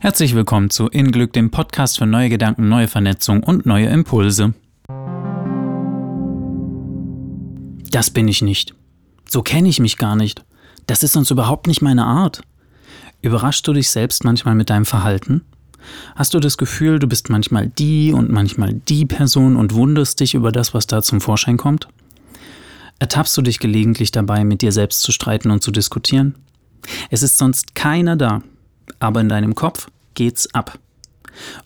Herzlich willkommen zu In Glück, dem Podcast für neue Gedanken, neue Vernetzung und neue Impulse. Das bin ich nicht. So kenne ich mich gar nicht. Das ist sonst überhaupt nicht meine Art. Überraschst du dich selbst manchmal mit deinem Verhalten? Hast du das Gefühl, du bist manchmal die und manchmal die Person und wunderst dich über das, was da zum Vorschein kommt? Ertappst du dich gelegentlich dabei, mit dir selbst zu streiten und zu diskutieren? Es ist sonst keiner da, aber in deinem Kopf geht's ab.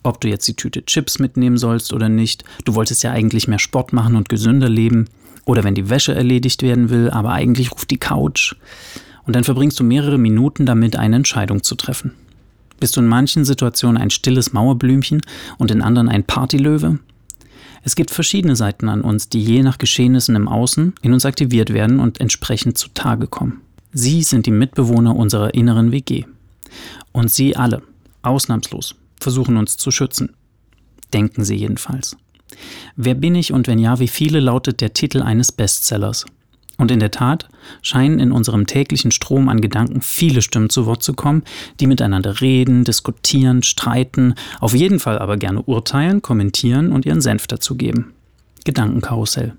Ob du jetzt die Tüte Chips mitnehmen sollst oder nicht, du wolltest ja eigentlich mehr Sport machen und gesünder leben, oder wenn die Wäsche erledigt werden will, aber eigentlich ruft die Couch. Und dann verbringst du mehrere Minuten damit, eine Entscheidung zu treffen. Bist du in manchen Situationen ein stilles Mauerblümchen und in anderen ein Partylöwe? Es gibt verschiedene Seiten an uns, die je nach Geschehnissen im Außen in uns aktiviert werden und entsprechend zutage kommen. Sie sind die Mitbewohner unserer inneren WG. Und sie alle, ausnahmslos, versuchen uns zu schützen. Denken sie jedenfalls. Wer bin ich und wenn ja, wie viele lautet der Titel eines Bestsellers? Und in der Tat scheinen in unserem täglichen Strom an Gedanken viele Stimmen zu Wort zu kommen, die miteinander reden, diskutieren, streiten, auf jeden Fall aber gerne urteilen, kommentieren und ihren Senf dazugeben. Gedankenkarussell.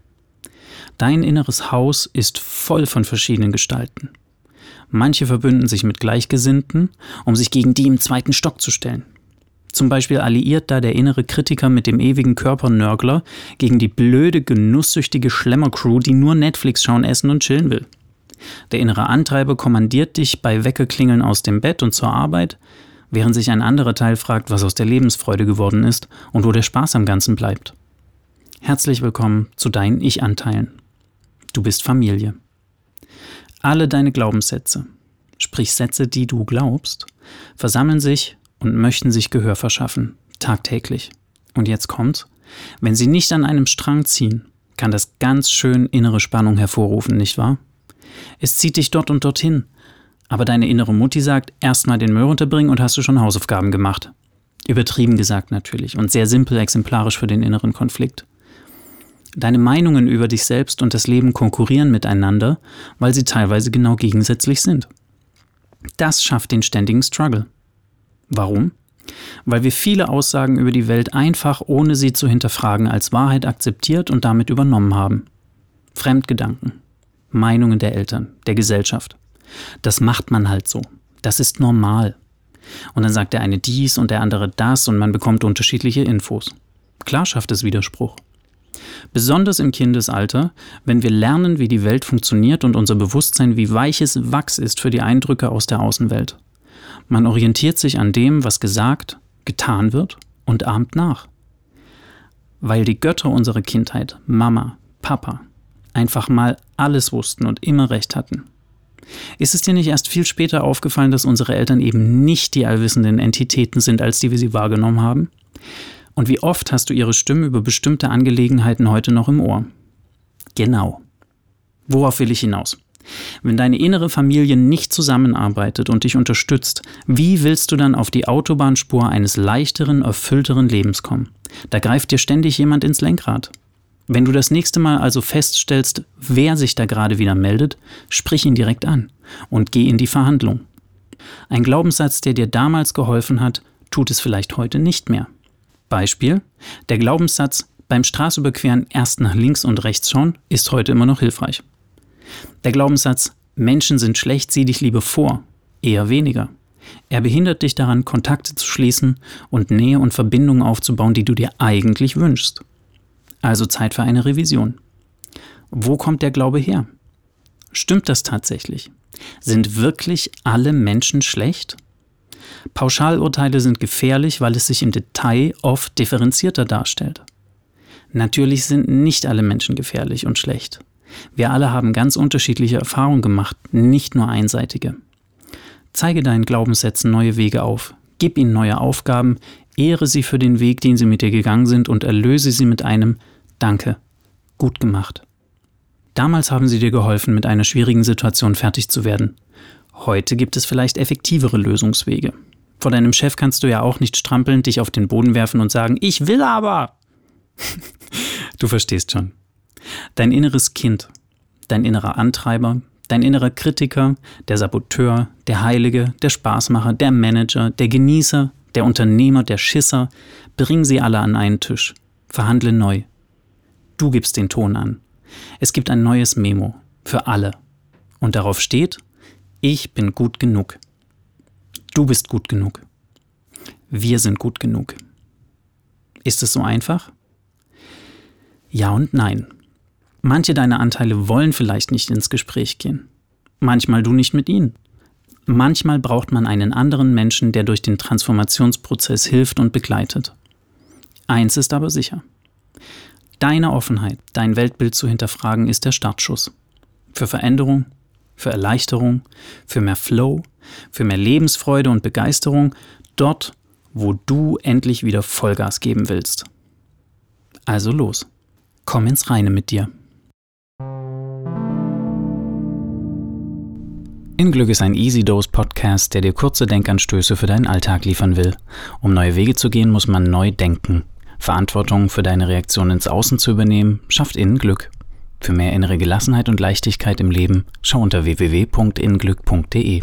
Dein inneres Haus ist voll von verschiedenen Gestalten. Manche verbünden sich mit Gleichgesinnten, um sich gegen die im zweiten Stock zu stellen. Zum Beispiel alliiert da der innere Kritiker mit dem ewigen Körpernörgler gegen die blöde, genusssüchtige Schlemmercrew, die nur Netflix schauen, essen und chillen will. Der innere Antreiber kommandiert dich bei Weckerklingeln aus dem Bett und zur Arbeit, während sich ein anderer Teil fragt, was aus der Lebensfreude geworden ist und wo der Spaß am Ganzen bleibt. Herzlich willkommen zu deinen Ich-Anteilen. Du bist Familie. Alle deine Glaubenssätze, sprich Sätze, die du glaubst, versammeln sich und möchten sich Gehör verschaffen, tagtäglich. Und jetzt kommt's, wenn sie nicht an einem Strang ziehen, kann das ganz schön innere Spannung hervorrufen, nicht wahr? Es zieht dich dort und dorthin, aber deine innere Mutti sagt, erstmal den Müll runterbringen und hast du schon Hausaufgaben gemacht. Übertrieben gesagt natürlich und sehr simpel exemplarisch für den inneren Konflikt. Deine Meinungen über dich selbst und das Leben konkurrieren miteinander, weil sie teilweise genau gegensätzlich sind. Das schafft den ständigen Struggle. Warum? Weil wir viele Aussagen über die Welt einfach, ohne sie zu hinterfragen, als Wahrheit akzeptiert und damit übernommen haben. Fremdgedanken, Meinungen der Eltern, der Gesellschaft. Das macht man halt so. Das ist normal. Und dann sagt der eine dies und der andere das und man bekommt unterschiedliche Infos. Klar schafft es Widerspruch. Besonders im Kindesalter, wenn wir lernen, wie die Welt funktioniert und unser Bewusstsein wie weiches Wachs ist für die Eindrücke aus der Außenwelt. Man orientiert sich an dem, was gesagt, getan wird und ahmt nach. Weil die Götter unserer Kindheit, Mama, Papa, einfach mal alles wussten und immer recht hatten. Ist es dir nicht erst viel später aufgefallen, dass unsere Eltern eben nicht die allwissenden Entitäten sind, als die wir sie wahrgenommen haben? Und wie oft hast du ihre Stimme über bestimmte Angelegenheiten heute noch im Ohr? Genau. Worauf will ich hinaus? Wenn deine innere Familie nicht zusammenarbeitet und dich unterstützt, wie willst du dann auf die Autobahnspur eines leichteren, erfüllteren Lebens kommen? Da greift dir ständig jemand ins Lenkrad. Wenn du das nächste Mal also feststellst, wer sich da gerade wieder meldet, sprich ihn direkt an und geh in die Verhandlung. Ein Glaubenssatz, der dir damals geholfen hat, tut es vielleicht heute nicht mehr. Beispiel, der Glaubenssatz beim Straßenüberqueren erst nach links und rechts schauen ist heute immer noch hilfreich. Der Glaubenssatz Menschen sind schlecht, sieh dich lieber vor, eher weniger. Er behindert dich daran, Kontakte zu schließen und Nähe und Verbindungen aufzubauen, die du dir eigentlich wünschst. Also Zeit für eine Revision. Wo kommt der Glaube her? Stimmt das tatsächlich? Sind wirklich alle Menschen schlecht? Pauschalurteile sind gefährlich, weil es sich im Detail oft differenzierter darstellt. Natürlich sind nicht alle Menschen gefährlich und schlecht. Wir alle haben ganz unterschiedliche Erfahrungen gemacht, nicht nur einseitige. Zeige deinen Glaubenssätzen neue Wege auf, gib ihnen neue Aufgaben, ehre sie für den Weg, den sie mit dir gegangen sind und erlöse sie mit einem Danke, gut gemacht. Damals haben sie dir geholfen, mit einer schwierigen Situation fertig zu werden. Heute gibt es vielleicht effektivere Lösungswege. Vor deinem Chef kannst du ja auch nicht strampeln, dich auf den Boden werfen und sagen, ich will aber. du verstehst schon. Dein inneres Kind, dein innerer Antreiber, dein innerer Kritiker, der Saboteur, der Heilige, der Spaßmacher, der Manager, der Genießer, der Unternehmer, der Schisser, bring sie alle an einen Tisch. Verhandle neu. Du gibst den Ton an. Es gibt ein neues Memo. Für alle. Und darauf steht, ich bin gut genug. Du bist gut genug. Wir sind gut genug. Ist es so einfach? Ja und nein. Manche deiner Anteile wollen vielleicht nicht ins Gespräch gehen. Manchmal du nicht mit ihnen. Manchmal braucht man einen anderen Menschen, der durch den Transformationsprozess hilft und begleitet. Eins ist aber sicher. Deine Offenheit, dein Weltbild zu hinterfragen, ist der Startschuss. Für Veränderung, für Erleichterung, für mehr Flow, für mehr Lebensfreude und Begeisterung, dort, wo du endlich wieder Vollgas geben willst. Also los, komm ins Reine mit dir. In Glück ist ein Easy Dose Podcast, der dir kurze Denkanstöße für deinen Alltag liefern will. Um neue Wege zu gehen, muss man neu denken. Verantwortung für deine Reaktion ins Außen zu übernehmen, schafft innen Glück. Für mehr innere Gelassenheit und Leichtigkeit im Leben schau unter www.innenglück.de.